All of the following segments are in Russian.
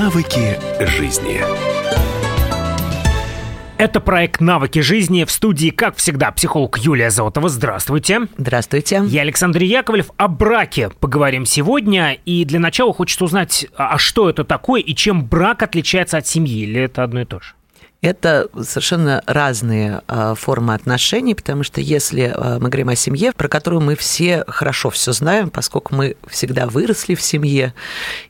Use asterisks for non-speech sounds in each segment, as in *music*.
Навыки жизни. Это проект «Навыки жизни». В студии, как всегда, психолог Юлия Золотова. Здравствуйте. Здравствуйте. Я Александр Яковлев. О браке поговорим сегодня. И для начала хочется узнать, а что это такое и чем брак отличается от семьи? Или это одно и то же? Это совершенно разные а, формы отношений, потому что если а, мы говорим о семье, про которую мы все хорошо все знаем, поскольку мы всегда выросли в семье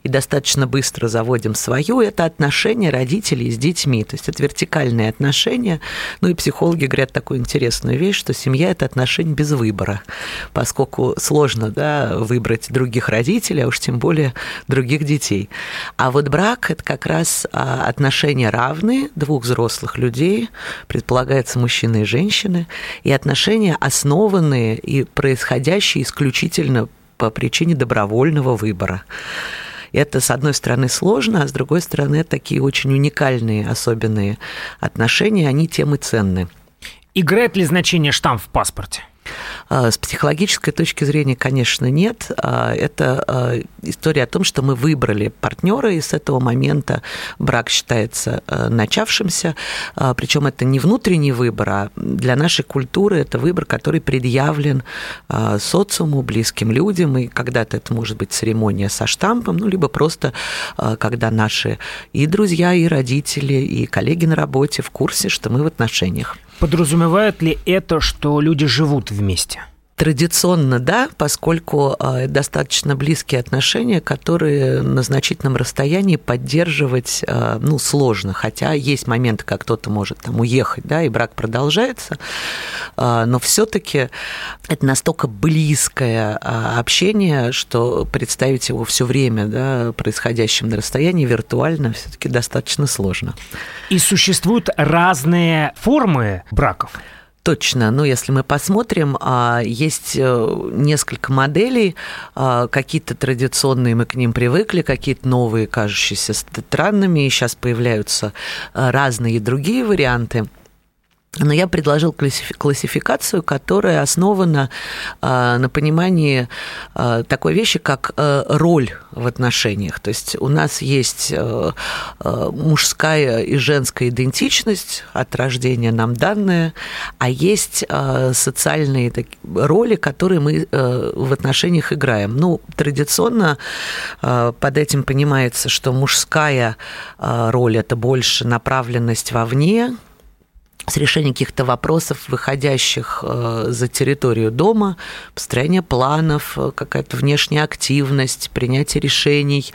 и достаточно быстро заводим свою, это отношения родителей с детьми. То есть это вертикальные отношения. Ну и психологи говорят такую интересную вещь, что семья – это отношения без выбора, поскольку сложно да, выбрать других родителей, а уж тем более других детей. А вот брак – это как раз а, отношения равные двух взрослых взрослых людей, предполагается мужчины и женщины, и отношения основанные и происходящие исключительно по причине добровольного выбора. Это, с одной стороны, сложно, а с другой стороны, такие очень уникальные, особенные отношения, они тем и ценны. Играет ли значение штамп в паспорте? А, с психологической точки зрения, конечно, нет. А, это а, история о том, что мы выбрали партнера, и с этого момента брак считается начавшимся. Причем это не внутренний выбор, а для нашей культуры это выбор, который предъявлен социуму, близким людям, и когда-то это может быть церемония со штампом, ну, либо просто когда наши и друзья, и родители, и коллеги на работе в курсе, что мы в отношениях. Подразумевает ли это, что люди живут вместе? Традиционно да, поскольку а, достаточно близкие отношения, которые на значительном расстоянии поддерживать а, ну, сложно. Хотя есть моменты, как кто-то может там уехать, да, и брак продолжается, а, но все-таки это настолько близкое общение, что представить его все время да, происходящим на расстоянии виртуально все-таки достаточно сложно. И существуют разные формы браков. Точно. Ну, если мы посмотрим, а, есть э, несколько моделей, а, какие-то традиционные мы к ним привыкли, какие-то новые, кажущиеся странными, и сейчас появляются а, разные другие варианты – но я предложил классификацию, которая основана а, на понимании а, такой вещи, как а, роль в отношениях. То есть у нас есть мужская и женская идентичность от рождения нам данная, а есть социальные роли, которые мы в отношениях играем. Ну, традиционно под этим понимается, что мужская роль – это больше направленность вовне, с решением каких-то вопросов, выходящих э, за территорию дома, построение планов, э, какая-то внешняя активность, принятие решений,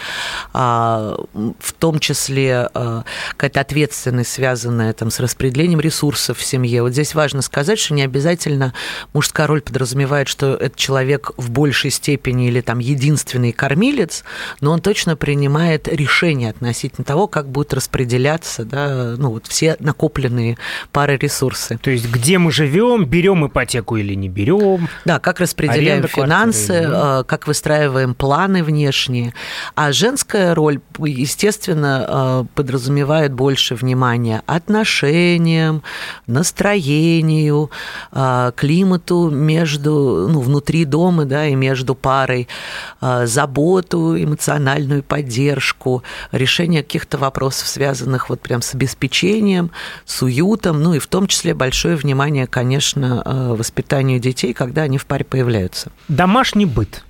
а, в том числе э, какая-то ответственность, связанная там, с распределением ресурсов в семье. Вот здесь важно сказать, что не обязательно мужская роль подразумевает, что этот человек в большей степени или там единственный кормилец, но он точно принимает решение относительно того, как будут распределяться да, ну, вот все накопленные пары ресурсы. То есть где мы живем, берем ипотеку или не берем. Да, как распределяем Аренда финансы, квартиры, э, как выстраиваем планы внешние. А женская роль, естественно, э, подразумевает больше внимания отношениям, настроению, э, климату между, ну, внутри дома, да, и между парой, заботу, эмоциональную поддержку, решение каких-то вопросов, связанных вот прям с обеспечением, с уютом, ну и в том числе большое внимание, конечно, э, воспитанию детей, когда они в паре появляются. Домашний быт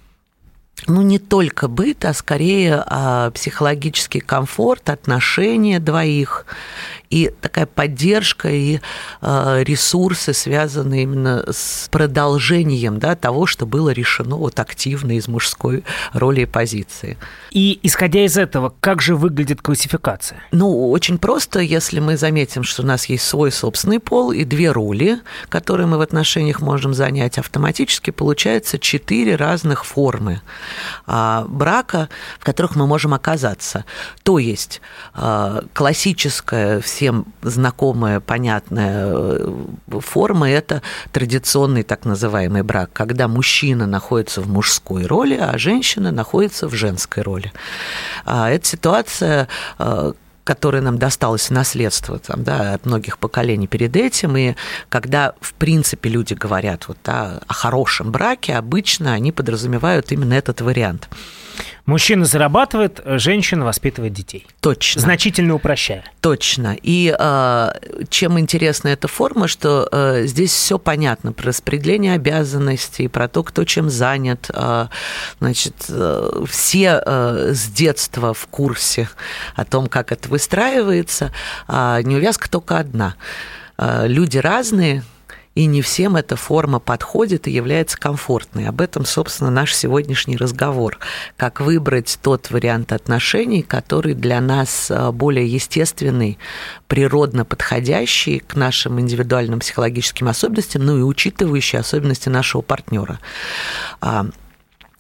ну, не только быт, а скорее а, психологический комфорт, отношения двоих и такая поддержка и а, ресурсы, связанные именно с продолжением да, того, что было решено вот активно из мужской роли и позиции. И исходя из этого, как же выглядит классификация? Ну, очень просто, если мы заметим, что у нас есть свой собственный пол и две роли, которые мы в отношениях можем занять, автоматически получается четыре разных формы а, брака, в которых мы можем оказаться. То есть а, классическая, всем знакомая, понятная э, форма – это традиционный так называемый брак, когда мужчина находится в мужской роли, а женщина находится в женской роли. А, эта ситуация которое нам досталось в наследство там, да, от многих поколений перед этим. И когда, в принципе, люди говорят вот, да, о хорошем браке, обычно они подразумевают именно этот вариант. Мужчина зарабатывает, женщина воспитывает детей. Точно. Значительно упрощая. Точно. И э, чем интересна эта форма, что э, здесь все понятно про распределение обязанностей, про то, кто чем занят. Э, значит, э, все э, с детства в курсе о том, как это выстраивается. А неувязка только одна. Э, люди разные, и не всем эта форма подходит и является комфортной. Об этом, собственно, наш сегодняшний разговор. Как выбрать тот вариант отношений, который для нас а, более естественный, природно подходящий к нашим индивидуальным психологическим особенностям, ну и учитывающий особенности нашего партнера.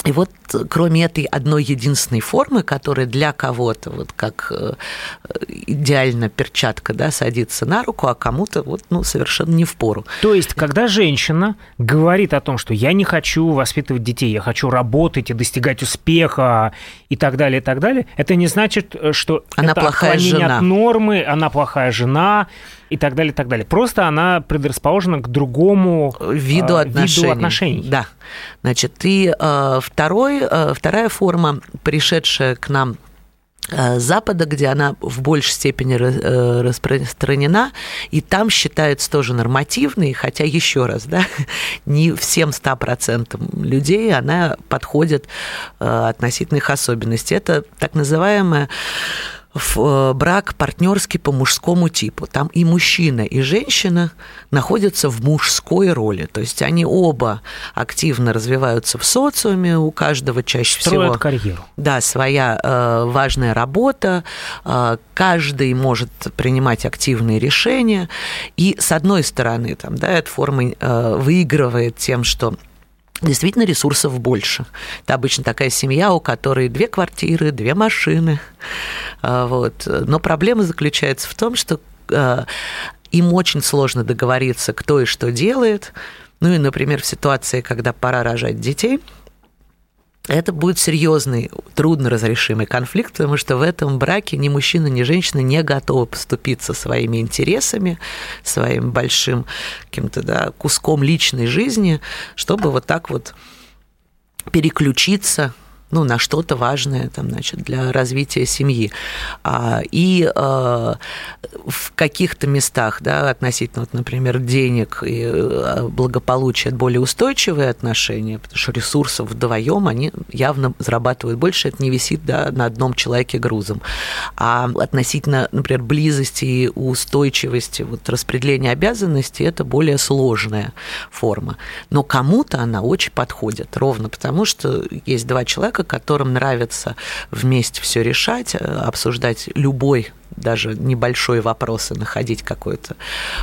И вот кроме этой одной единственной формы, которая для кого-то вот как э, идеально перчатка, да, садится на руку, а кому-то вот, ну, совершенно не в пору. То есть, когда женщина говорит о том, что я не хочу воспитывать детей, я хочу работать и достигать успеха и так далее, и так далее, это не значит, э, что она это плохая жена. от нормы, она плохая жена, и так далее, и так далее. Просто она предрасположена к другому виду, э, отношений. виду отношений. Да. Значит, и э, второй, э, вторая форма, пришедшая к нам э, Запада, где она в большей степени э, распространена, и там считается тоже нормативной, хотя еще раз, да, *laughs* не всем 100% людей она подходит относительно их особенностей. Это так называемая в э, брак партнерский по мужскому типу. Там и мужчина, и женщина находятся в мужской роли. То есть они оба активно развиваются в социуме, у каждого чаще Строят всего... карьеру. Да, своя э, важная работа, э, каждый может принимать активные решения. И с одной стороны, там, да, эта форма э, выигрывает тем, что действительно ресурсов больше. Это обычно такая семья, у которой две квартиры, две машины. А, вот. Но проблема заключается в том, что а, им очень сложно договориться, кто и что делает. Ну и, например, в ситуации, когда пора рожать детей – это будет серьезный, трудно разрешимый конфликт, потому что в этом браке ни мужчина, ни женщина не готовы поступиться своими интересами, своим большим каким-то да, куском личной жизни, чтобы вот так вот переключиться ну, на что-то важное там, значит, для развития семьи. А, и а, в каких-то местах, да, относительно, вот, например, денег и э, благополучия, более устойчивые отношения, потому что ресурсов вдвоем они явно зарабатывают больше, это не висит да, на одном человеке грузом. А относительно, например, близости и устойчивости, вот, распределения обязанностей, это более сложная форма. Но кому-то она очень подходит, ровно потому что есть два человека, которым нравится вместе все решать, э, обсуждать любой даже небольшой вопрос и находить какое-то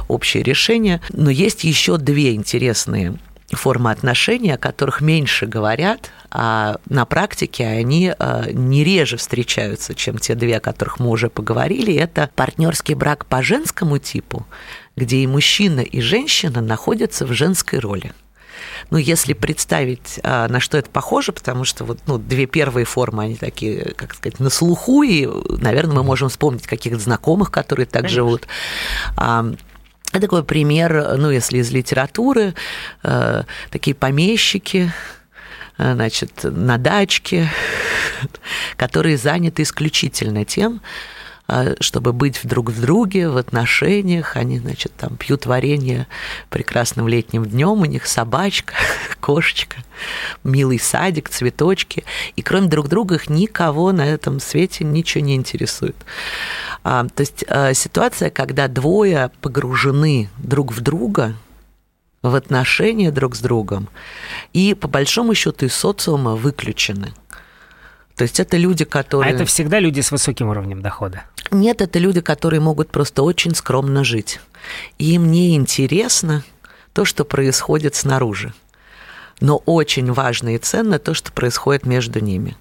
общее решение. Но есть еще две интересные формы отношений, о которых меньше говорят, а на практике они э, не реже встречаются, чем те две, о которых мы уже поговорили. Это партнерский брак по женскому типу, где и мужчина, и женщина находятся в женской роли. Ну, если представить, а, на что это похоже, потому что вот, ну, две первые формы, они такие, как сказать, на слуху, и, наверное, мы можем вспомнить каких-то знакомых, которые так Конечно. живут. Это такой пример, ну, если из литературы, э, такие помещики, э, значит, на дачке, *laughs* которые заняты исключительно тем, а, чтобы быть друг в друге, в отношениях. Они, значит, там пьют варенье прекрасным летним днем, у них собачка, *laughs* кошечка, милый садик, цветочки. И кроме друг друга их никого на этом свете ничего не интересует. А, то есть а, ситуация, когда двое погружены друг в друга, в отношения друг с другом, и по большому счету из социума выключены. То есть это люди, которые... А это всегда люди с высоким уровнем дохода? Нет, это люди, которые могут просто очень скромно жить. И им не интересно то, что происходит снаружи. Но очень важно и ценно то, что происходит между ними.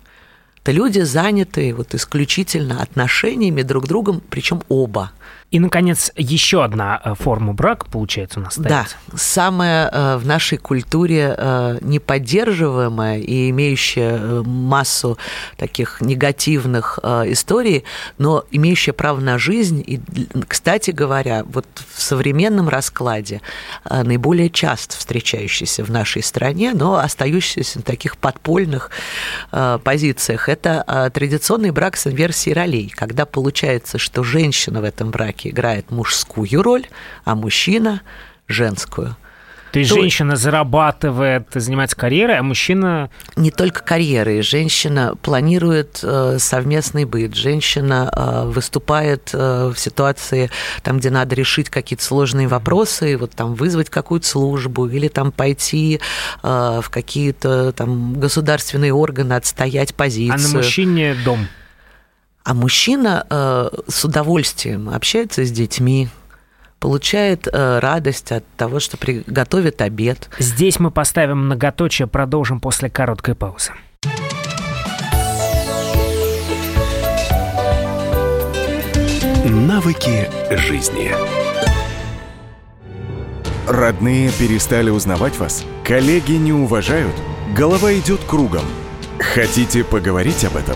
Это люди, занятые вот исключительно отношениями друг с другом, причем оба. И, наконец, еще одна э, форма брака, получается, у нас остается. Да, самая э, в нашей культуре э, неподдерживаемая и имеющая массу таких негативных историй, но имеющая право на жизнь. И, кстати говоря, вот в современном раскладе наиболее часто встречающийся в нашей стране, но остающийся на таких подпольных позициях, это традиционный брак с инверсией ролей, когда получается, что женщина в этом браке браке играет мужскую роль, а мужчина женскую. То есть То... женщина зарабатывает, занимается карьерой, а мужчина... Не только карьерой. Женщина планирует э, совместный быт. Женщина э, выступает э, в ситуации, там, где надо решить какие-то сложные вопросы, вот там вызвать какую-то службу или там пойти э, в какие-то там государственные органы, отстоять позицию. А на мужчине дом. А мужчина э, с удовольствием общается с детьми, получает э, радость от того, что приготовит обед. Здесь мы поставим многоточие, продолжим после короткой паузы. Навыки жизни. Родные перестали узнавать вас? Коллеги не уважают? Голова идет кругом – Хотите поговорить об этом?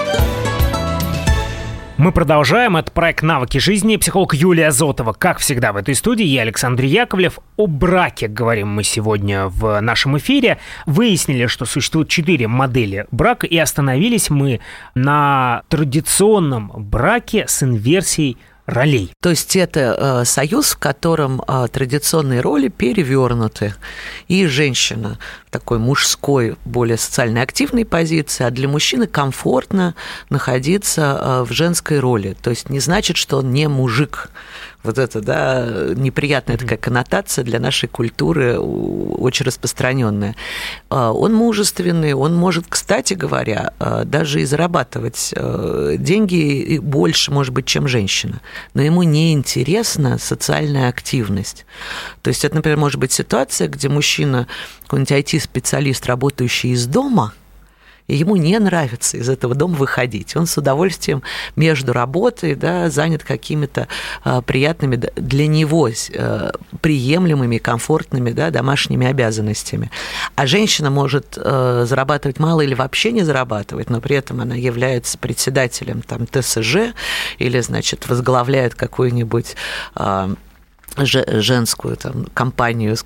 Мы продолжаем. Это проект «Навыки жизни». Психолог Юлия Зотова. Как всегда в этой студии, я Александр Яковлев. О браке говорим мы сегодня в нашем эфире. Выяснили, что существует четыре модели брака, и остановились мы на традиционном браке с инверсией ролей. То есть это э, союз, в котором э, традиционные роли перевернуты. И женщина в такой мужской, более социально активной позиции, а для мужчины комфортно находиться э, в женской роли. То есть не значит, что он не мужик вот это, да, неприятная такая коннотация для нашей культуры очень распространенная. А, он мужественный, он может, кстати говоря, а, даже и зарабатывать а, деньги больше, может быть, чем женщина. Но ему не интересна социальная активность. То есть это, например, может быть ситуация, где мужчина, какой-нибудь IT-специалист, работающий из дома – и ему не нравится из этого дома выходить. Он с удовольствием между работой да, занят какими-то а, приятными для него а, приемлемыми, комфортными да, домашними обязанностями. А женщина может а, зарабатывать мало или вообще не зарабатывать, но при этом она является председателем там, ТСЖ или, значит, возглавляет какую-нибудь женскую там, компанию с,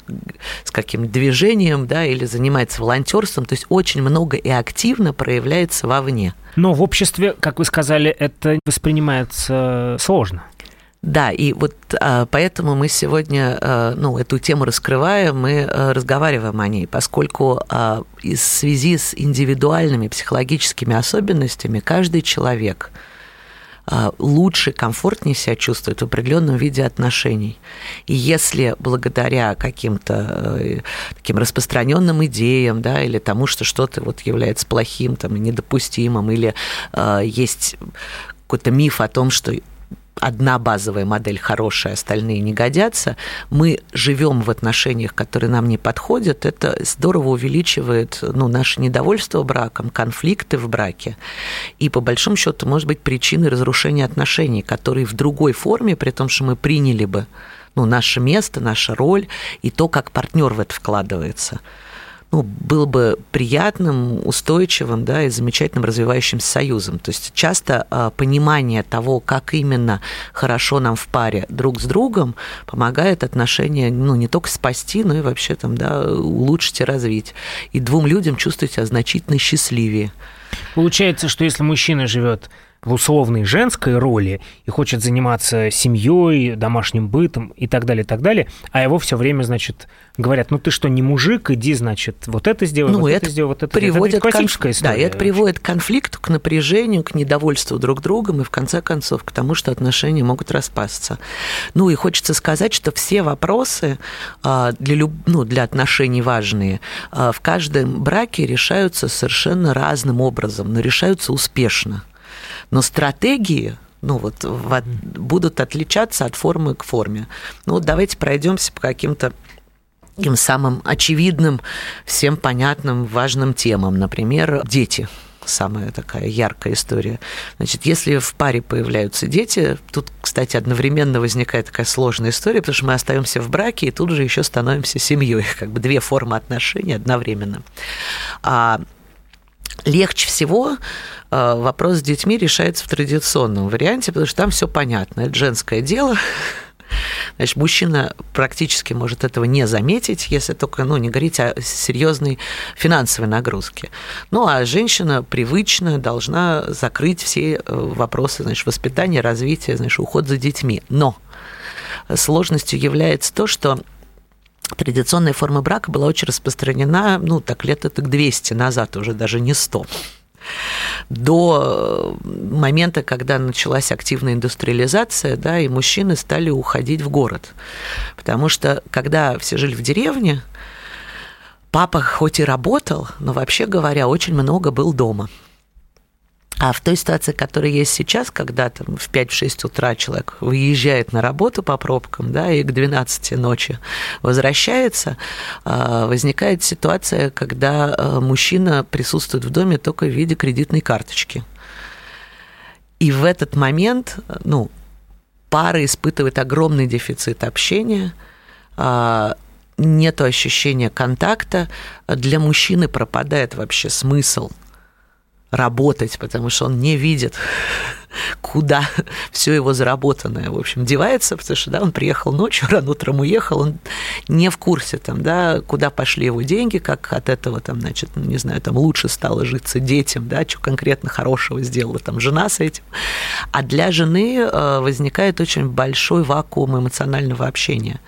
с каким движением, да, или занимается волонтерством, то есть очень много и активно проявляется вовне. Но в обществе, как вы сказали, это воспринимается сложно. Да, и вот а, поэтому мы сегодня а, ну, эту тему раскрываем, мы а, разговариваем о ней, поскольку в связи с индивидуальными психологическими особенностями каждый человек – лучше, комфортнее себя чувствует в определенном виде отношений. И если благодаря каким-то э, таким распространенным идеям, да, или тому, что что-то вот является плохим, там, недопустимым, или э, есть какой-то миф о том, что одна базовая модель хорошая, остальные не годятся, мы живем в отношениях, которые нам не подходят, это здорово увеличивает ну, наше недовольство браком, конфликты в браке. И по большому счету может быть причиной разрушения отношений, которые в другой форме, при том, что мы приняли бы ну, наше место, наша роль и то, как партнер в это вкладывается ну, был бы приятным, устойчивым да, и замечательным развивающимся союзом. То есть часто а, понимание того, как именно хорошо нам в паре друг с другом, помогает отношения ну, не только спасти, но и вообще там, да, улучшить и развить. И двум людям чувствовать себя значительно счастливее. Получается, что если мужчина живет в условной женской роли и хочет заниматься семьей, домашним бытом и так далее, и так далее, а его все время, значит, говорят, ну ты что, не мужик, иди, значит, вот это сделай, ну, вот это, это сделай, вот это приводит это классическая конф... история. Да, это приводит к конфликту, к напряжению, к недовольству друг другом и, в конце концов, к тому, что отношения могут распасться. Ну и хочется сказать, что все вопросы а, для, люб... ну, для отношений важные а, в каждом браке решаются совершенно разным образом, но решаются успешно. Но стратегии ну вот в, будут отличаться от формы к форме. Ну вот давайте пройдемся по каким-то таким самым очевидным, всем понятным, важным темам. Например, дети самая такая яркая история. Значит, если в паре появляются дети, тут, кстати, одновременно возникает такая сложная история, потому что мы остаемся в браке и тут же еще становимся семьей, *laughs* как бы две формы отношений одновременно. А легче всего э, вопрос с детьми решается в традиционном варианте, потому что там все понятно. Это женское дело, Значит, мужчина практически может этого не заметить, если только ну, не говорить о серьезной финансовой нагрузке. Ну, а женщина привычно должна закрыть все э, вопросы значит, воспитания, развития, значит, уход за детьми. Но сложностью является то, что традиционная форма брака была очень распространена, ну, так лет это 200 назад, уже даже не 100 до момента, когда началась активная индустриализация, да, и мужчины стали уходить в город. Потому что, когда все жили в деревне, папа хоть и работал, но вообще говоря, очень много был дома. А в той ситуации, которая есть сейчас, когда там в 5-6 утра человек выезжает на работу по пробкам, да, и к 12 ночи возвращается, а, возникает ситуация, когда а, мужчина присутствует в доме только в виде кредитной карточки. И в этот момент, ну, пара испытывает огромный дефицит общения, а, нет ощущения контакта, для мужчины пропадает вообще смысл – работать, потому что он не видит, куда все его заработанное, в общем, девается, потому что, да, он приехал ночью, *laughs* рано утром уехал, он не в курсе, там, да, куда пошли его деньги, как от этого, там, значит, ну, не знаю, там, лучше стало житься детям, да, что конкретно хорошего сделала там жена с этим. А для жены э, возникает очень большой вакуум эмоционального общения.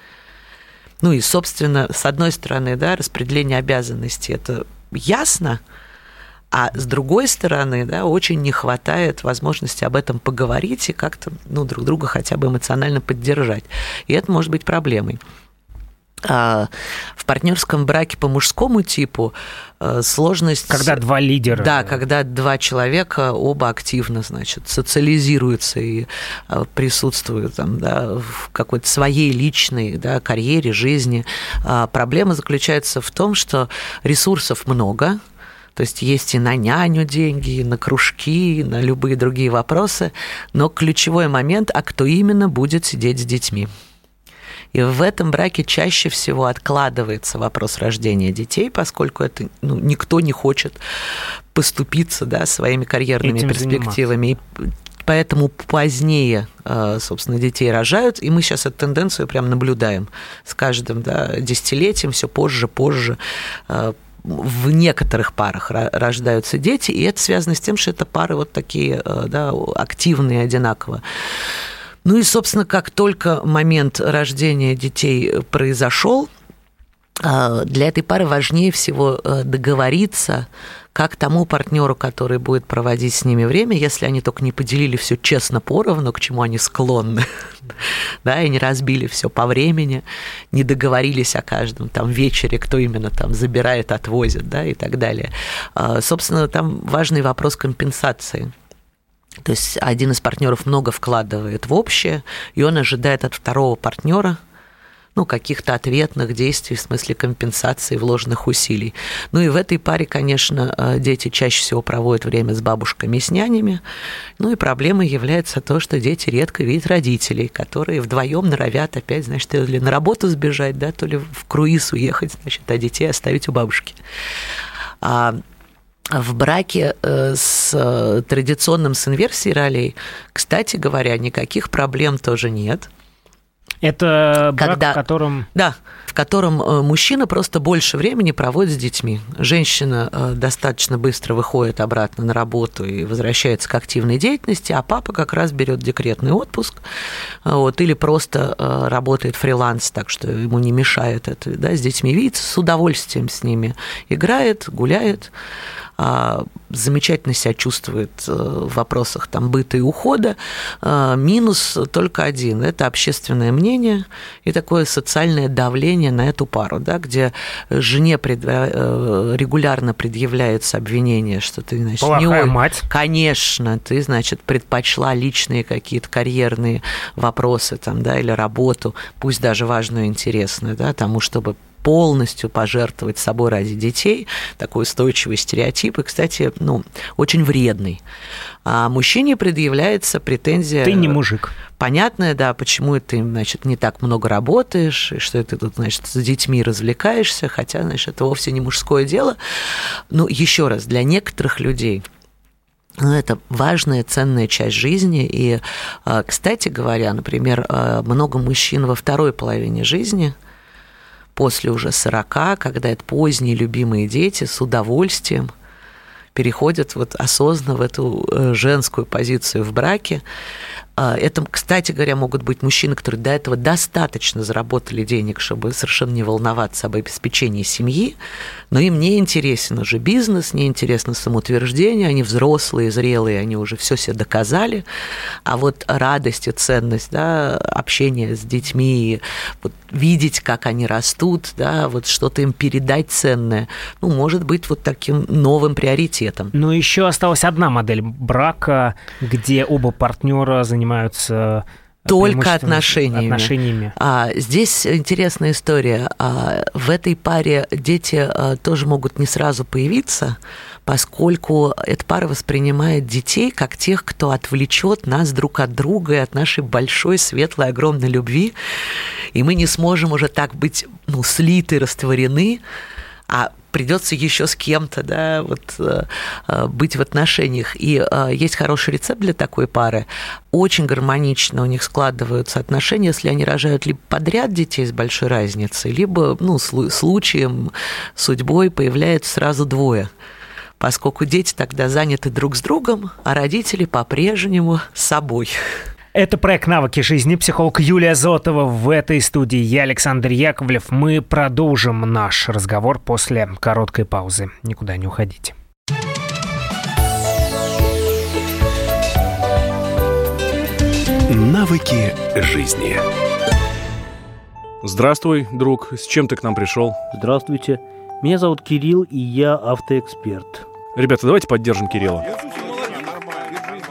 Ну и, собственно, с одной стороны, да, распределение обязанностей – это ясно, а с другой стороны, да, очень не хватает возможности об этом поговорить и как-то ну, друг друга хотя бы эмоционально поддержать. И это может быть проблемой. А, в партнерском браке по мужскому типу э, сложность... Когда два лидера. Да, когда два человека оба активно, значит, социализируются и э, присутствуют там, да, в какой-то своей личной да, карьере, жизни. А, проблема заключается в том, что ресурсов много, то есть есть и на няню деньги, и на кружки, и на любые другие вопросы. Но ключевой момент, а кто именно будет сидеть с детьми? И в этом браке чаще всего откладывается вопрос рождения детей, поскольку это ну, никто не хочет поступиться да, своими карьерными Этим перспективами. Заниматься. Поэтому позднее, э, собственно, детей рожают, и мы сейчас эту тенденцию прям наблюдаем с каждым да, десятилетием, все позже, позже э, в некоторых парах рождаются дети, и это связано с тем, что это пары вот такие э, да, активные одинаково. Ну и, собственно, как только момент рождения детей произошел, э, для этой пары важнее всего э, договориться как тому партнеру, который будет проводить с ними время, если они только не поделили все честно поровну, к чему они склонны, *laughs* да, и не разбили все по времени, не договорились о каждом там вечере, кто именно там забирает, отвозит, да, и так далее. А, собственно, там важный вопрос компенсации. То есть один из партнеров много вкладывает в общее, и он ожидает от второго партнера ну, каких-то ответных действий в смысле компенсации вложенных усилий. Ну и в этой паре, конечно, э, дети чаще всего проводят время с бабушками и с нянями. Ну и проблемой является то, что дети редко видят родителей, которые вдвоем норовят опять, значит, то ли на работу сбежать, да, то ли в круиз уехать, значит, а детей оставить у бабушки. А в браке э, с э, традиционным с инверсией ролей, кстати говоря, никаких проблем тоже нет – Это брак, Когда... в котором... Да, в котором э, мужчина просто больше времени проводит с детьми. Женщина э, достаточно быстро выходит обратно на работу и возвращается к активной деятельности, а папа как раз берет декретный отпуск вот, или просто э, работает фриланс, так что ему не мешает это, да, с детьми видеться, с удовольствием с ними играет, гуляет. А, замечательно себя чувствует э, в вопросах там, быта и ухода. А, минус только один – это общественное мнение и такое социальное давление на эту пару, да, где жене пред... Э, регулярно предъявляется обвинение, что ты, значит, Плохая не... мать. Конечно, ты, значит, предпочла личные какие-то карьерные вопросы там, да, или работу, пусть даже важную и интересную, да, тому, чтобы полностью пожертвовать собой ради детей, такой устойчивый стереотип, и, кстати, ну, очень вредный. А мужчине предъявляется претензия... Ты не мужик. Понятная, да, почему ты, значит, не так много работаешь, и что ты тут, значит, с детьми развлекаешься, хотя, значит, это вовсе не мужское дело. Но еще раз, для некоторых людей ну, это важная, ценная часть жизни. И, а, кстати говоря, например, а, много мужчин во второй половине жизни – после уже 40, когда это поздние любимые дети, с удовольствием переходят вот осознанно в эту э, женскую позицию в браке. А, это, кстати говоря, могут быть мужчины, которые до этого достаточно заработали денег, чтобы совершенно не волноваться об обеспечении семьи, но им не интересен уже бизнес, не интересно самоутверждение, они взрослые, зрелые, они уже все себе доказали, а вот радость и ценность, да, общение с детьми, вот видеть, как они растут, да, вот что-то им передать ценное, ну, может быть вот таким новым приоритетом. Но еще осталась одна модель брака, где оба партнера занимаются занимаются только отношениями. отношениями. А, здесь интересная история. А, в этой паре дети а, тоже могут не сразу появиться, поскольку эта пара воспринимает детей как тех, кто отвлечет нас друг от друга и от нашей большой, светлой, огромной любви, и мы не сможем уже так быть ну, слиты, растворены, а придется еще с кем-то, да, вот э, э, быть в отношениях. И э, есть хороший рецепт для такой пары. Очень гармонично у них складываются отношения, если они рожают либо подряд детей с большой разницей, либо, ну, случаем, судьбой появляется сразу двое поскольку дети тогда заняты друг с другом, а родители по-прежнему собой. Это проект «Навыки жизни». Психолог Юлия Зотова в этой студии. Я Александр Яковлев. Мы продолжим наш разговор после короткой паузы. Никуда не уходите. Навыки жизни. Здравствуй, друг. С чем ты к нам пришел? Здравствуйте. Меня зовут Кирилл, и я автоэксперт. Ребята, давайте поддержим Кирилла.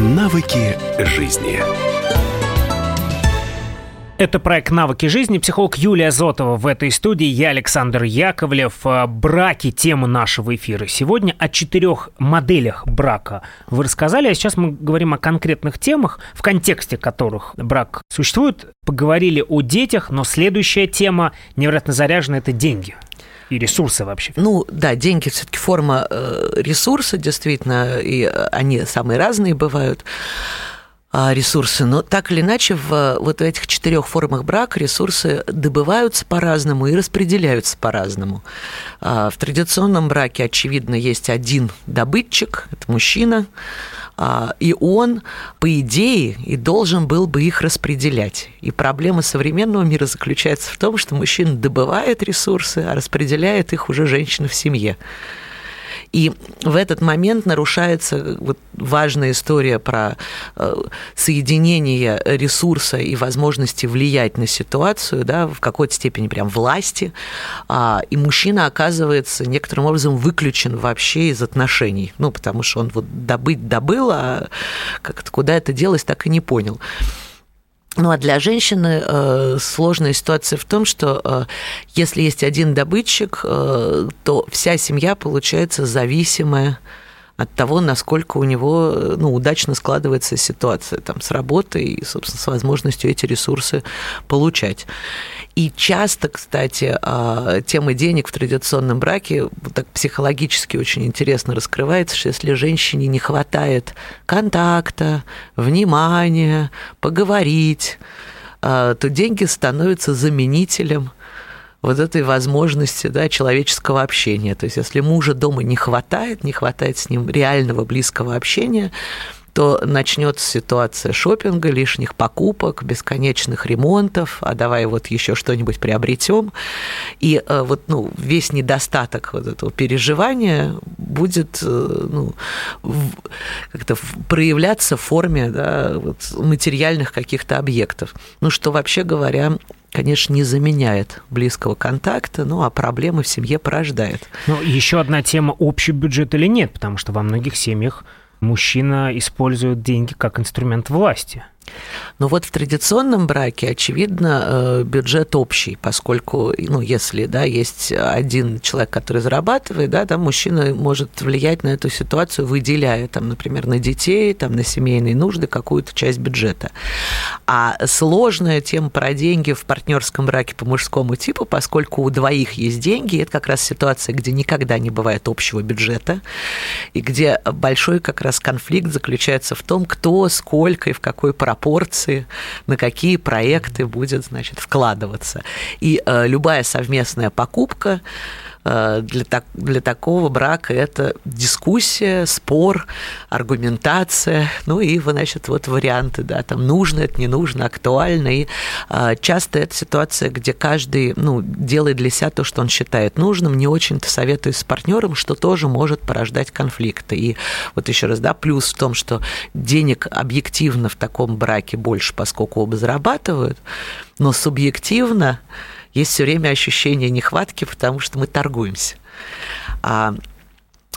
Навыки жизни. Это проект «Навыки жизни». Психолог Юлия Зотова в этой студии. Я Александр Яковлев. Браки – тема нашего эфира. Сегодня о четырех моделях брака вы рассказали, а сейчас мы говорим о конкретных темах, в контексте которых брак существует. Поговорили о детях, но следующая тема невероятно заряжена – это деньги и ресурсы вообще? Ну да, деньги все-таки форма э, ресурса, действительно, и они самые разные бывают а, ресурсы. Но так или иначе, в вот в этих четырех формах брака ресурсы добываются по-разному и распределяются по-разному. А, в традиционном браке, очевидно, есть один добытчик, это мужчина, и он, по идее, и должен был бы их распределять. И проблема современного мира заключается в том, что мужчина добывает ресурсы, а распределяет их уже женщина в семье. И в этот момент нарушается вот важная история про э, соединение ресурса и возможности влиять на ситуацию, да, в какой-то степени прям власти, а, и мужчина оказывается некоторым образом выключен вообще из отношений, ну, потому что он вот добыть добыл, а как-то куда это делось, так и не понял. Ну а для женщины э, сложная ситуация в том, что э, если есть один добытчик, э, то вся семья получается зависимая от того, насколько у него ну, удачно складывается ситуация там, с работой и, собственно, с возможностью эти ресурсы получать. И часто, кстати, а, тема денег в традиционном браке так психологически очень интересно раскрывается, что если женщине не хватает контакта, внимания, поговорить, а, то деньги становятся заменителем вот этой возможности да, человеческого общения. То есть если мужа дома не хватает, не хватает с ним реального близкого общения, то начнется ситуация шопинга, лишних покупок, бесконечных ремонтов, а давай вот еще что-нибудь приобретем. И э, вот ну, весь недостаток вот этого переживания будет э, ну, как-то проявляться в форме да, вот, материальных каких-то объектов. Ну, что вообще говоря, конечно, не заменяет близкого контакта, ну, а проблемы в семье порождает. Ну, еще одна тема, общий бюджет или нет, потому что во многих семьях мужчина использует деньги как инструмент власти. Но вот в традиционном браке, очевидно, э, бюджет общий, поскольку, ну, если, да, есть один человек, который зарабатывает, да, там мужчина может влиять на эту ситуацию, выделяя, там, например, на детей, там, на семейные нужды какую-то часть бюджета. А сложная тема про деньги в партнерском браке по мужскому типу, поскольку у двоих есть деньги, это как раз ситуация, где никогда не бывает общего бюджета, и где большой как раз конфликт заключается в том, кто, сколько и в какой пропорции на какие проекты будет, значит, вкладываться. И э, любая совместная покупка для, так, для такого брака это дискуссия, спор, аргументация, ну и, значит, вот варианты, да, там нужно это, не нужно, актуально. И а, часто это ситуация, где каждый, ну, делает для себя то, что он считает нужным, не очень-то советует с партнером, что тоже может порождать конфликты. И вот еще раз, да, плюс в том, что денег объективно в таком браке больше, поскольку оба зарабатывают, но субъективно есть все время ощущение нехватки, потому что мы торгуемся. А,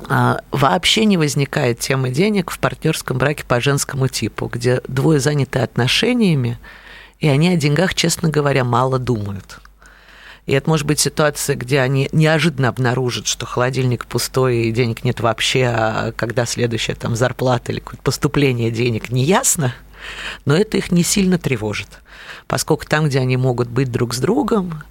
а, вообще не возникает темы денег в партнерском браке по женскому типу, где двое заняты отношениями, и они о деньгах, честно говоря, мало думают. И это может быть ситуация, где они неожиданно обнаружат, что холодильник пустой и денег нет вообще, а когда следующая там зарплата или поступление денег не ясно, но это их не сильно тревожит поскольку там, где они могут быть друг с другом,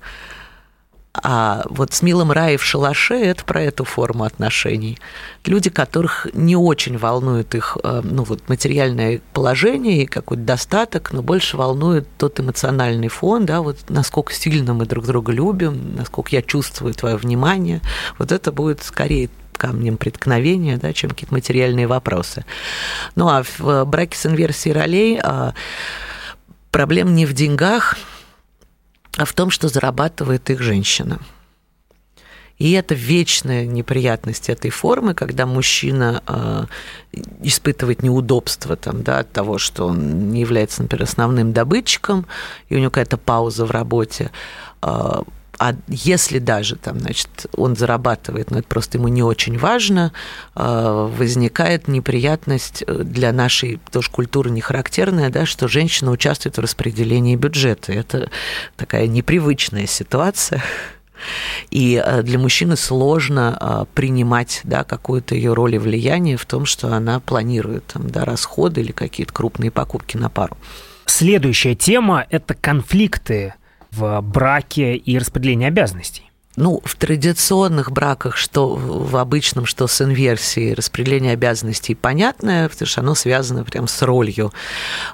а вот с милым рай в шалаше – это про эту форму отношений. Люди, которых не очень волнует их э, ну, вот, материальное положение и какой-то достаток, но больше волнует тот эмоциональный фон, да, вот насколько сильно мы друг друга любим, насколько я чувствую твое внимание. Вот это будет скорее камнем преткновения, да, чем какие-то материальные вопросы. Ну а в браке с инверсией ролей а, проблема не в деньгах, а в том, что зарабатывает их женщина. И это вечная неприятность этой формы, когда мужчина э, испытывает неудобство там, да, от того, что он не является, например, основным добытчиком, и у него какая-то пауза в работе. Э, а если даже там, значит, он зарабатывает, но это просто ему не очень важно, а, возникает неприятность э, для нашей тоже культуры не характерная, да, что женщина участвует в распределении бюджета. Это такая непривычная ситуация. И э, для мужчины сложно а, принимать да, какую-то ее роль и влияние в том, что она планирует там, да, расходы или какие-то крупные покупки на пару. Следующая тема – это конфликты в браке и распределении обязанностей? ну, в традиционных браках, что в обычном, что с инверсией, распределение обязанностей понятное, потому что оно связано прям с ролью.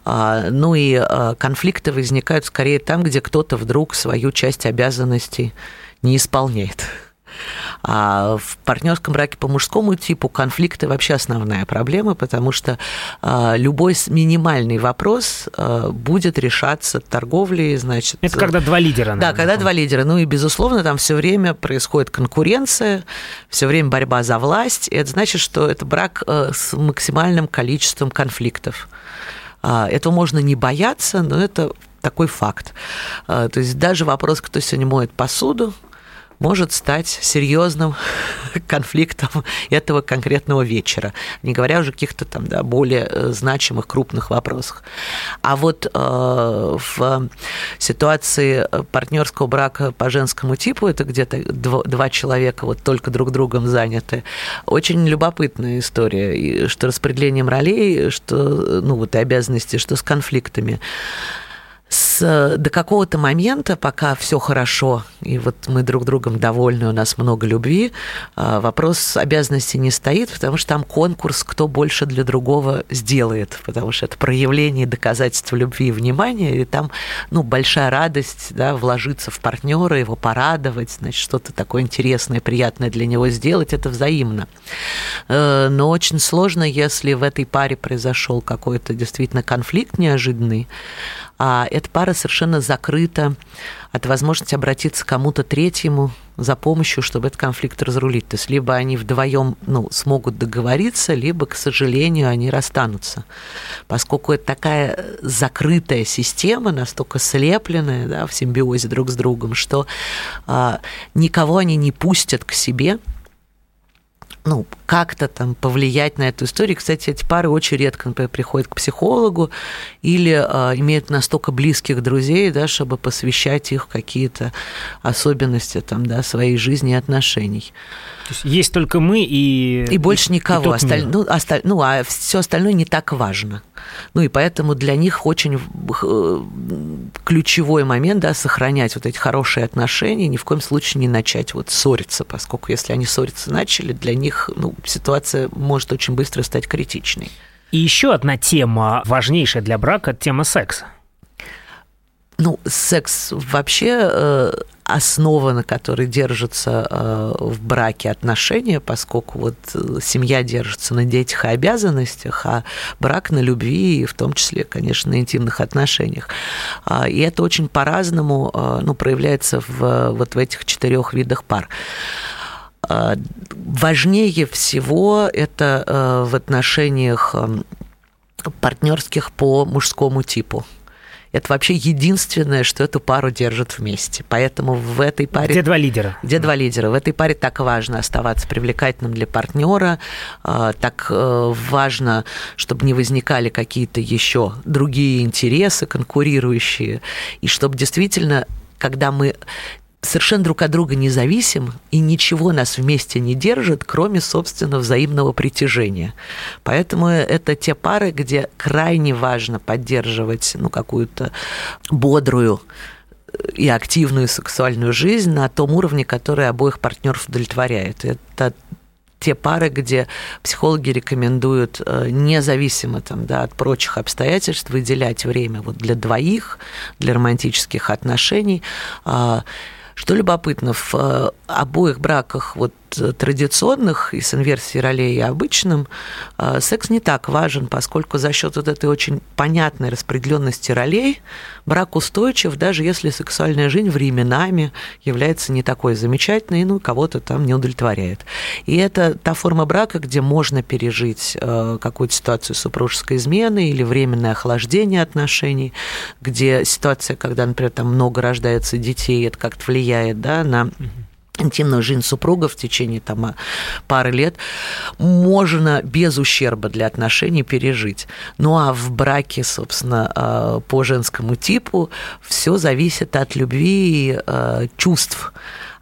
А, ну и а, конфликты возникают скорее там, где кто-то вдруг свою часть обязанностей не исполняет. А в партнерском браке по мужскому типу конфликты вообще основная проблема, потому что а, любой минимальный вопрос а, будет решаться торговлей, значит. Это когда два лидера. Наверное, да, когда два лидера. Ну и безусловно там все время происходит конкуренция, все время борьба за власть. И это значит, что это брак э, с максимальным количеством конфликтов. А, этого можно не бояться, но это такой факт. То есть даже вопрос, кто сегодня моет посуду, может стать серьезным *laughs* конфликтом этого конкретного вечера, не говоря уже о каких-то там да, более э, значимых крупных вопросах. А вот э, в ситуации партнерского брака по женскому типу, это где-то два, человека вот только друг другом заняты, очень любопытная история, и что распределением ролей, что ну вот и обязанности, что с конфликтами с, до какого-то момента, пока все хорошо, и вот мы друг другом довольны, у нас много любви, а, вопрос обязанности не стоит, потому что там конкурс, кто больше для другого сделает, потому что это проявление доказательства любви и внимания, и там ну, большая радость да, вложиться в партнера, его порадовать, значит, что-то такое интересное, приятное для него сделать, это взаимно. Э, но очень сложно, если в этой паре произошел какой-то действительно конфликт неожиданный, а эта пара совершенно закрыта от возможности обратиться к кому-то третьему за помощью, чтобы этот конфликт разрулить. То есть либо они вдвоем ну, смогут договориться, либо, к сожалению, они расстанутся. Поскольку это такая закрытая система, настолько слепленная да, в симбиозе друг с другом, что а, никого они не пустят к себе – ну, как-то там повлиять на эту историю. Кстати, эти пары очень редко, например, приходят к психологу или э, имеют настолько близких друзей, да, чтобы посвящать их какие-то особенности там, да, своей жизни и отношений. То есть есть только мы и... И больше никого. И Осталь... ну, осталь... ну, а все остальное не так важно. Ну, и поэтому для них очень э, ключевой момент, да, сохранять вот эти хорошие отношения, ни в коем случае не начать вот ссориться, поскольку если они ссориться начали, для них ну, ситуация может очень быстро стать критичной. И еще одна тема, важнейшая для брака, тема секса. Ну, секс вообще э, основа, на которой держатся э, в браке отношения, поскольку вот э, семья держится на детях и обязанностях, а брак на любви, и в том числе, конечно, на интимных отношениях. А, и это очень по-разному ну, проявляется в, вот в этих четырех видах пар. А, важнее всего это в отношениях партнерских по мужскому типу это вообще единственное, что эту пару держит вместе. Поэтому в этой паре... Где два лидера? Где два лидера. В этой паре так важно оставаться привлекательным для партнера, а, так э, важно, чтобы не возникали какие-то еще другие интересы конкурирующие, и чтобы действительно когда мы совершенно друг от друга не зависим, и ничего нас вместе не держит, кроме, собственно, взаимного притяжения. Поэтому это те пары, где крайне важно поддерживать ну, какую-то бодрую и активную сексуальную жизнь на том уровне, который обоих партнеров удовлетворяет. Это те пары, где психологи рекомендуют э, независимо там, да, от прочих обстоятельств выделять время вот для двоих, для романтических отношений. Что любопытно, в э, обоих браках вот традиционных и с инверсией ролей и обычным э, секс не так важен, поскольку за счет вот этой очень понятной распределенности ролей брак устойчив, даже если сексуальная жизнь временами является не такой замечательной, ну, кого-то там не удовлетворяет. И это та форма брака, где можно пережить какую-то ситуацию супружеской измены или временное охлаждение отношений, где ситуация, когда, например, там много рождается детей, это как-то влияет да, на интимную жизнь супруга в течение там, а, пары лет можно без ущерба для отношений пережить. Ну а в браке, собственно, а, по женскому типу все зависит от любви и а, чувств,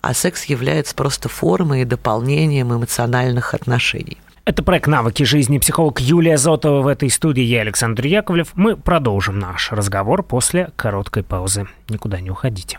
а секс является просто формой и дополнением эмоциональных отношений. Это проект «Навыки жизни». Психолог Юлия Зотова в этой студии. Я Александр Яковлев. Мы продолжим наш разговор после короткой паузы. Никуда не уходите.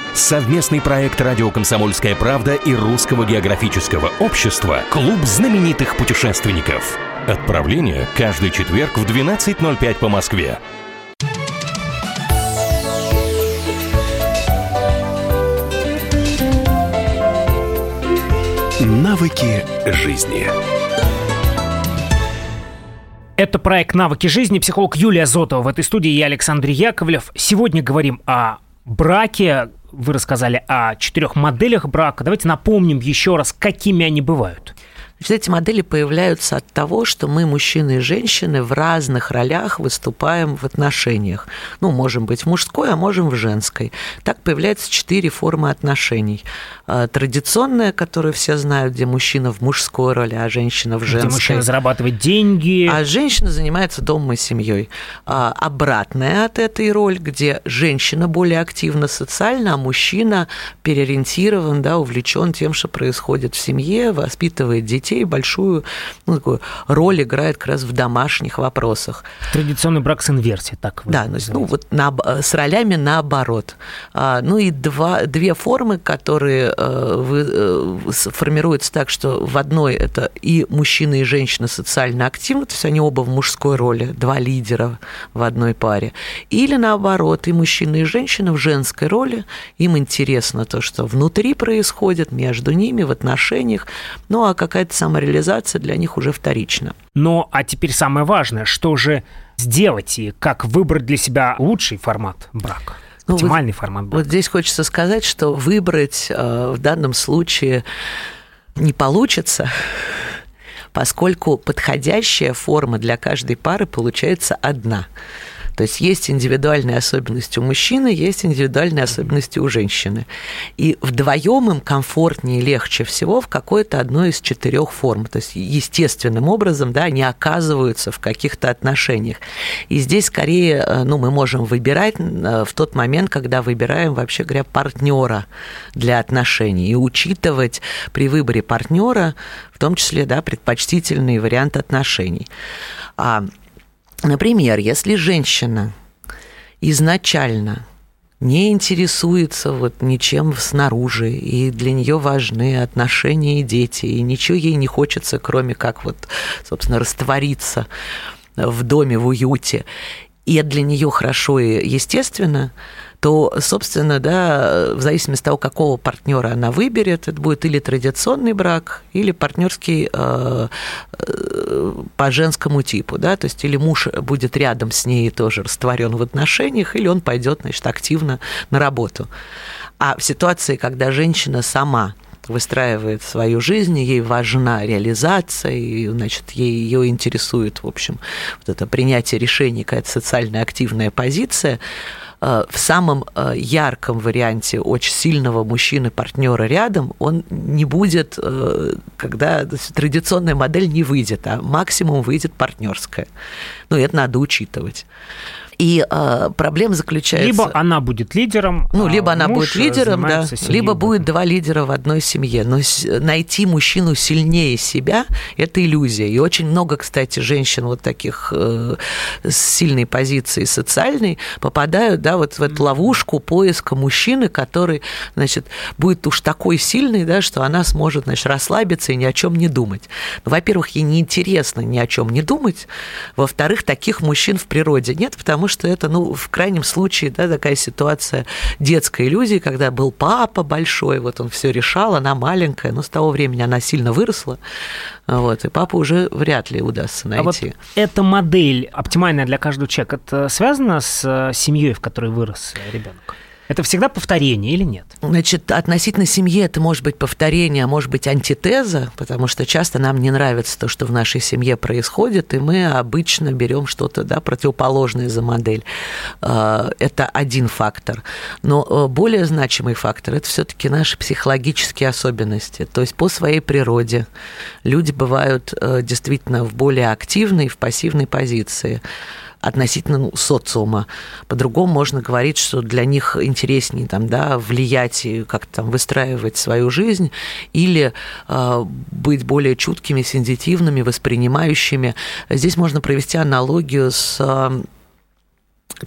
Совместный проект «Радио Комсомольская правда» и Русского географического общества «Клуб знаменитых путешественников». Отправление каждый четверг в 12.05 по Москве. Навыки жизни. Это проект «Навыки жизни». Психолог Юлия Зотова в этой студии. Я Александр Яковлев. Сегодня говорим о браке, вы рассказали о четырех моделях брака. Давайте напомним еще раз, какими они бывают. Значит, эти модели появляются от того, что мы, мужчины и женщины, в разных ролях выступаем в отношениях. Ну, можем быть в мужской, а можем в женской. Так появляются четыре формы отношений. А, традиционная, которую все знают, где мужчина в мужской роли, а женщина в женской. Где мужчина зарабатывает деньги. А женщина занимается домом и семьей. А обратная от этой роли, где женщина более активна социально, а мужчина переориентирован, да, увлечен тем, что происходит в семье, воспитывает детей детей большую ну, такую роль играет как раз в домашних вопросах. Традиционный брак с инверсией, так Да, ну, вот на, с ролями наоборот. А, ну и два, две формы, которые э, вы, э, формируются так, что в одной это и мужчина, и женщина социально активны, то есть они оба в мужской роли, два лидера в одной паре. Или наоборот, и мужчина, и женщина в женской роли, им интересно то, что внутри происходит, между ними, в отношениях, ну а какая-то самореализация для них уже вторична. Но, а теперь самое важное, что же сделать и как выбрать для себя лучший формат брака? Ну, оптимальный вот, формат брака. Вот здесь хочется сказать, что выбрать э, в данном случае не получится, поскольку подходящая форма для каждой пары получается одна. То есть есть индивидуальные особенности у мужчины, есть индивидуальные особенности у женщины. И вдвоем им комфортнее и легче всего в какой-то одной из четырех форм. То есть естественным образом да, они оказываются в каких-то отношениях. И здесь скорее э, ну, мы можем выбирать э, в тот момент, когда выбираем, вообще говоря, партнера для отношений и учитывать при выборе партнера в том числе да, предпочтительный вариант отношений. А Например, если женщина изначально не интересуется вот ничем снаружи, и для нее важны отношения и дети, и ничего ей не хочется, кроме как вот, собственно, раствориться в доме, в уюте, и для нее хорошо и естественно, то, собственно, да, в зависимости от того, какого партнера она выберет, это будет или традиционный брак, или партнерский э, э, по женскому типу, да, то есть или муж будет рядом с ней тоже растворен в отношениях, или он пойдет, значит, активно на работу. А в ситуации, когда женщина сама выстраивает свою жизнь, ей важна реализация, и, значит, ей, ее интересует, в общем, вот это принятие решений, какая-то социально активная позиция, в самом э, ярком варианте очень сильного мужчины-партнера рядом, он не будет, э, когда традиционная модель не выйдет, а максимум выйдет партнерская. Ну, это надо учитывать. И э, проблема заключается... Либо она будет лидером, Ну, либо а она будет лидером, да, либо будет два лидера в одной семье. Но найти мужчину сильнее себя – это иллюзия. И очень много, кстати, женщин вот таких э, с сильной позиции социальной попадают, да, вот в эту ловушку поиска мужчины, который, значит, будет уж такой сильный, да, что она сможет, значит, расслабиться и ни о чем не думать. Во-первых, ей неинтересно ни о чем не думать. Во-вторых, таких мужчин в природе нет, потому что это, ну, в крайнем случае, да, такая ситуация детской иллюзии, когда был папа большой, вот он все решал, она маленькая, но с того времени она сильно выросла, вот, и папу уже вряд ли удастся найти. А вот эта модель оптимальная для каждого человека, это связано с э, семьей, в которой вырос ребенок? Это всегда повторение или нет? Значит, относительно семьи это может быть повторение, а может быть антитеза, потому что часто нам не нравится то, что в нашей семье происходит, и мы обычно берем что-то да, противоположное за модель. А, это один фактор. Но э, более значимый фактор – это все-таки наши психологические особенности. То есть по своей природе люди бывают э, действительно в более активной, в пассивной позиции относительно ну, социума. По-другому можно говорить, что для них интереснее там, да, влиять и как-то там выстраивать свою жизнь или э, быть более чуткими, сензитивными, воспринимающими. Здесь можно провести аналогию с э,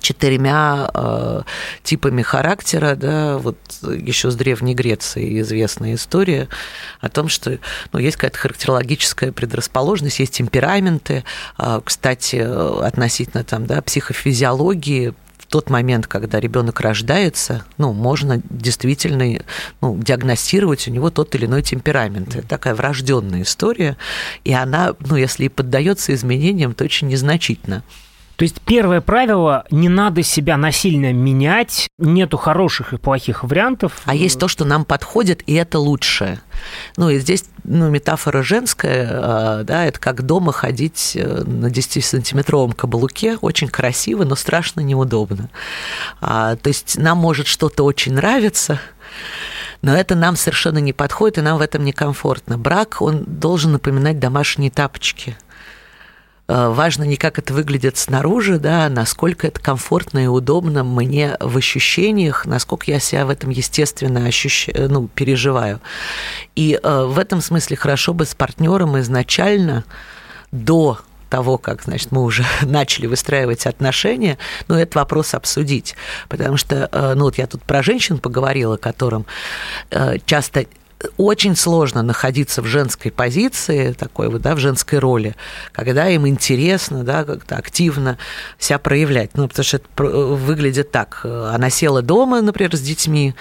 четырьмя э, типами характера, да, вот еще с Древней Греции известная история о том, что ну, есть какая-то характерологическая предрасположенность, есть темпераменты, э, кстати, относительно там, да, психофизиологии, тот момент, когда ребенок рождается, ну, можно действительно ну, диагностировать у него тот или иной темперамент. Это такая врожденная история, и она, ну, если и поддается изменениям, то очень незначительно. То есть первое правило – не надо себя насильно менять, нету хороших и плохих вариантов. А есть то, что нам подходит, и это лучшее. Ну и здесь ну, метафора женская, а, да, это как дома ходить э, на 10-сантиметровом каблуке, очень красиво, но страшно неудобно. А, то есть нам может что-то очень нравиться, но это нам совершенно не подходит, и нам в этом некомфортно. Брак, он должен напоминать домашние тапочки – важно не как это выглядит снаружи, да, а насколько это комфортно и удобно мне в ощущениях, насколько я себя в этом естественно ощущаю, ну, переживаю. И э, в этом смысле хорошо бы с партнером изначально до того, как, значит, мы уже *laughs* начали выстраивать отношения, ну, этот вопрос обсудить. Потому что, э, ну, вот я тут про женщин поговорила, которым часто очень сложно находиться в женской позиции, такой вот, да, в женской роли, когда им интересно, да, как-то активно себя проявлять. Ну, потому что это выглядит так. Она села дома, например, с детьми,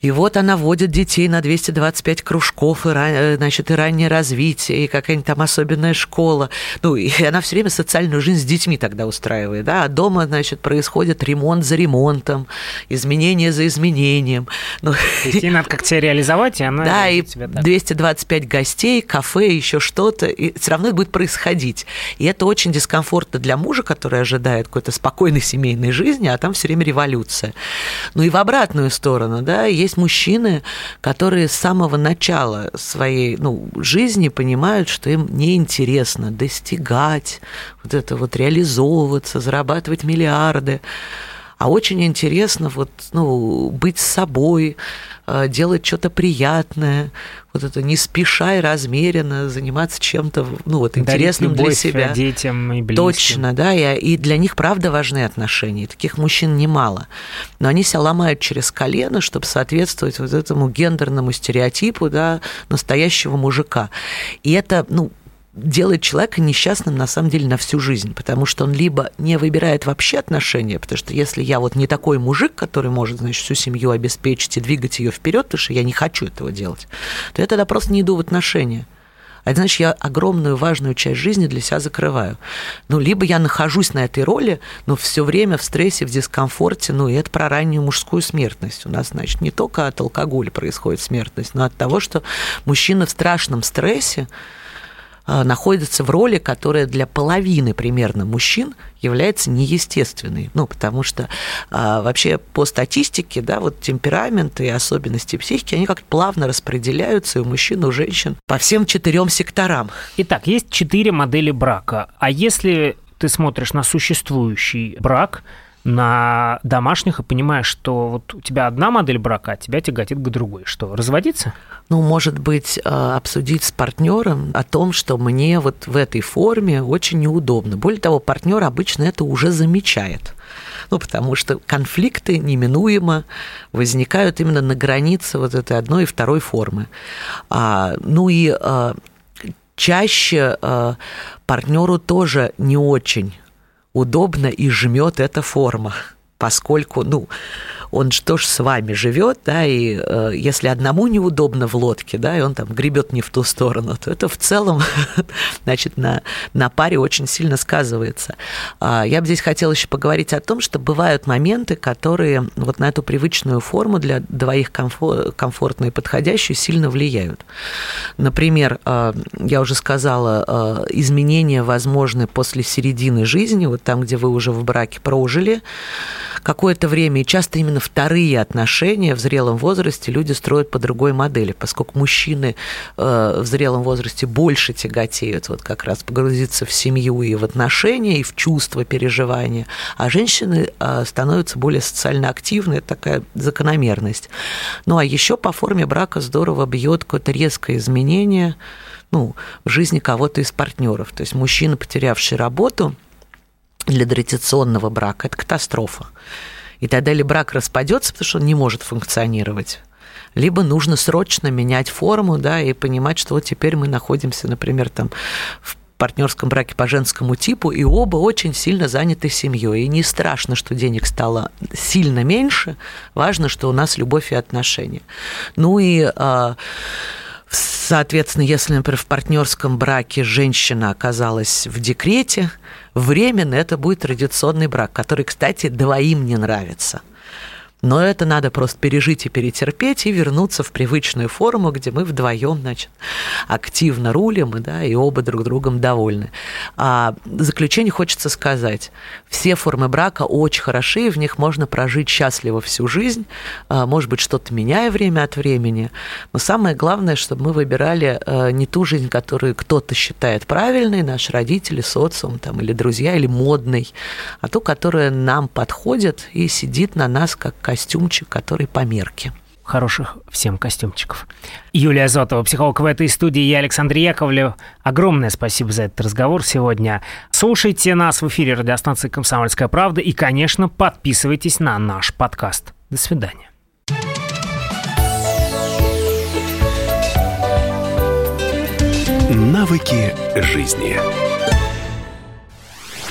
и вот она водит детей на 225 кружков, и, ран... значит, и раннее развитие, и какая-нибудь там особенная школа. Ну, и *laughs* она все время социальную жизнь с детьми тогда устраивает, да, а дома, значит, происходит ремонт за ремонтом, изменение за изменением. *laughs* Ну, детей надо как-то реализовать, и она... Да, и 225 гостей, кафе, еще что-то, и все равно это будет происходить. И это очень дискомфортно для мужа, который ожидает какой-то спокойной семейной жизни, а там все время революция. Ну и в обратную сторону, да, есть есть мужчины, которые с самого начала своей ну, жизни понимают, что им неинтересно достигать, вот это вот реализовываться, зарабатывать миллиарды а очень интересно вот, ну, быть собой, э, делать что-то приятное, вот это не спеша и размеренно заниматься чем-то, ну, вот интересным для себя. детям и близким. Точно, да, и, и для них, правда, важны отношения. Таких мужчин немало. Но они себя ломают через колено, чтобы соответствовать вот этому гендерному стереотипу, да, настоящего мужика. И это, ну, делает человека несчастным на самом деле на всю жизнь, потому что он либо не выбирает вообще отношения, потому что если я вот не такой мужик, который может, значит, всю семью обеспечить и двигать ее вперед, потому что я не хочу этого делать, то я тогда просто не иду в отношения. А это значит, я огромную важную часть жизни для себя закрываю. Ну, либо я нахожусь на этой роли, но все время в стрессе, в дискомфорте, ну, и это про раннюю мужскую смертность. У нас, значит, не только от алкоголя происходит смертность, но от того, что мужчина в страшном стрессе, а, находится в роли, которая для половины примерно мужчин является неестественной. Ну, потому что а, вообще по статистике, да, вот темпераменты и особенности психики, они как-то плавно распределяются и у мужчин, и у женщин по всем четырем секторам. Итак, есть четыре модели брака. А если ты смотришь на существующий брак, на домашних и понимаешь, что вот у тебя одна модель брака, а тебя тяготит к другой. Что, разводиться? Ну, может быть, э, обсудить с партнером о том, что мне вот в этой форме очень неудобно. Более того, партнер обычно это уже замечает. Ну, потому что конфликты неминуемо возникают именно на границе вот этой одной и второй формы. А, ну и а, чаще а, партнеру тоже не очень удобно и жмет эта форма, поскольку, ну, он же тоже с вами живет, да, и э, если одному неудобно в лодке, да, и он там гребет не в ту сторону, то это в целом, *laughs* значит, на, на паре очень сильно сказывается. А, я бы здесь хотела еще поговорить о том, что бывают моменты, которые вот на эту привычную форму для двоих комфор- комфортную и подходящую сильно влияют. Например, э, я уже сказала, э, изменения возможны после середины жизни, вот там, где вы уже в браке прожили какое-то время, и часто именно вторые отношения в зрелом возрасте люди строят по другой модели, поскольку мужчины э, в зрелом возрасте больше тяготеют вот как раз погрузиться в семью и в отношения, и в чувства, переживания, а женщины э, становятся более социально активны, это такая закономерность. Ну а еще по форме брака здорово бьет какое-то резкое изменение ну, в жизни кого-то из партнеров. То есть мужчина, потерявший работу, для традиционного брака это катастрофа. И тогда или брак распадется, потому что он не может функционировать, либо нужно срочно менять форму, да, и понимать, что вот теперь мы находимся, например, там в партнерском браке по женскому типу, и оба очень сильно заняты семьей. И не страшно, что денег стало сильно меньше, важно, что у нас любовь и отношения. Ну и а, Соответственно, если, например, в партнерском браке женщина оказалась в декрете, временно это будет традиционный брак, который, кстати, двоим не нравится – но это надо просто пережить и перетерпеть и вернуться в привычную форму, где мы вдвоем, значит, активно рулим, да, и оба друг другом довольны. А в заключение хочется сказать, все формы брака очень хороши, и в них можно прожить счастливо всю жизнь, а, может быть, что-то меняя время от времени, но самое главное, чтобы мы выбирали а, не ту жизнь, которую кто-то считает правильной, наши родители, социум там, или друзья, или модной, а ту, которая нам подходит и сидит на нас как костюмчик, который по мерке хороших всем костюмчиков. Юлия Зотова, психолог в этой студии, я Александр Яковлев. Огромное спасибо за этот разговор сегодня. Слушайте нас в эфире радиостанции «Комсомольская правда» и, конечно, подписывайтесь на наш подкаст. До свидания. Навыки жизни.